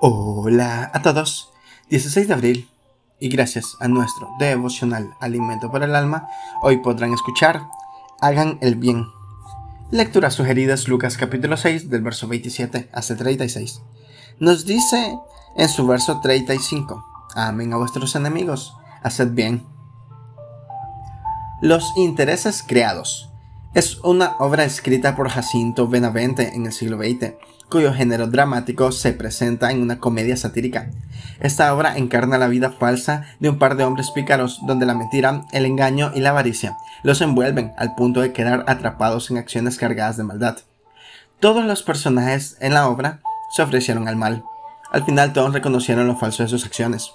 Hola a todos. 16 de abril. Y gracias a nuestro devocional Alimento para el Alma, hoy podrán escuchar Hagan el bien. Lecturas sugeridas Lucas capítulo 6 del verso 27 hasta 36. Nos dice en su verso 35, Amen a vuestros enemigos, haced bien. Los intereses creados. Es una obra escrita por Jacinto Benavente en el siglo XX cuyo género dramático se presenta en una comedia satírica. Esta obra encarna la vida falsa de un par de hombres pícaros, donde la mentira, el engaño y la avaricia los envuelven al punto de quedar atrapados en acciones cargadas de maldad. Todos los personajes en la obra se ofrecieron al mal. Al final todos reconocieron lo falso de sus acciones.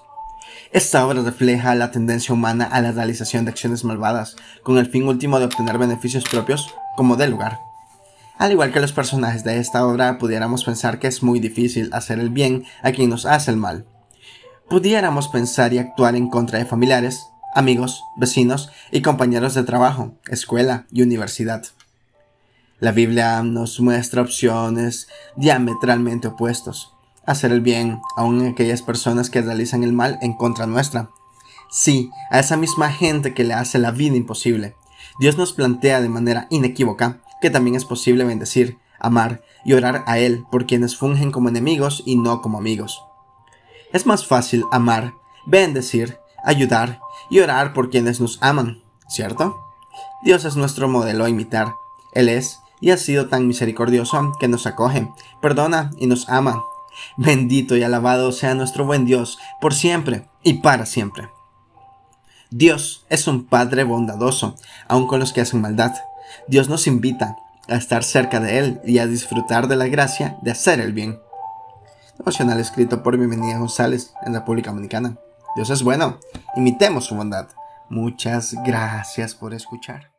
Esta obra refleja la tendencia humana a la realización de acciones malvadas, con el fin último de obtener beneficios propios como de lugar. Al igual que los personajes de esta obra, pudiéramos pensar que es muy difícil hacer el bien a quien nos hace el mal. Pudiéramos pensar y actuar en contra de familiares, amigos, vecinos y compañeros de trabajo, escuela y universidad. La Biblia nos muestra opciones diametralmente opuestos. Hacer el bien aun a aquellas personas que realizan el mal en contra nuestra. Sí, a esa misma gente que le hace la vida imposible. Dios nos plantea de manera inequívoca que también es posible bendecir, amar y orar a Él por quienes fungen como enemigos y no como amigos. Es más fácil amar, bendecir, ayudar y orar por quienes nos aman, ¿cierto? Dios es nuestro modelo a imitar. Él es y ha sido tan misericordioso que nos acoge, perdona y nos ama. Bendito y alabado sea nuestro buen Dios por siempre y para siempre. Dios es un Padre bondadoso, aun con los que hacen maldad. Dios nos invita a estar cerca de Él y a disfrutar de la gracia de hacer el bien. Devocional escrito por Bienvenida González en República Dominicana. Dios es bueno, imitemos su bondad. Muchas gracias por escuchar.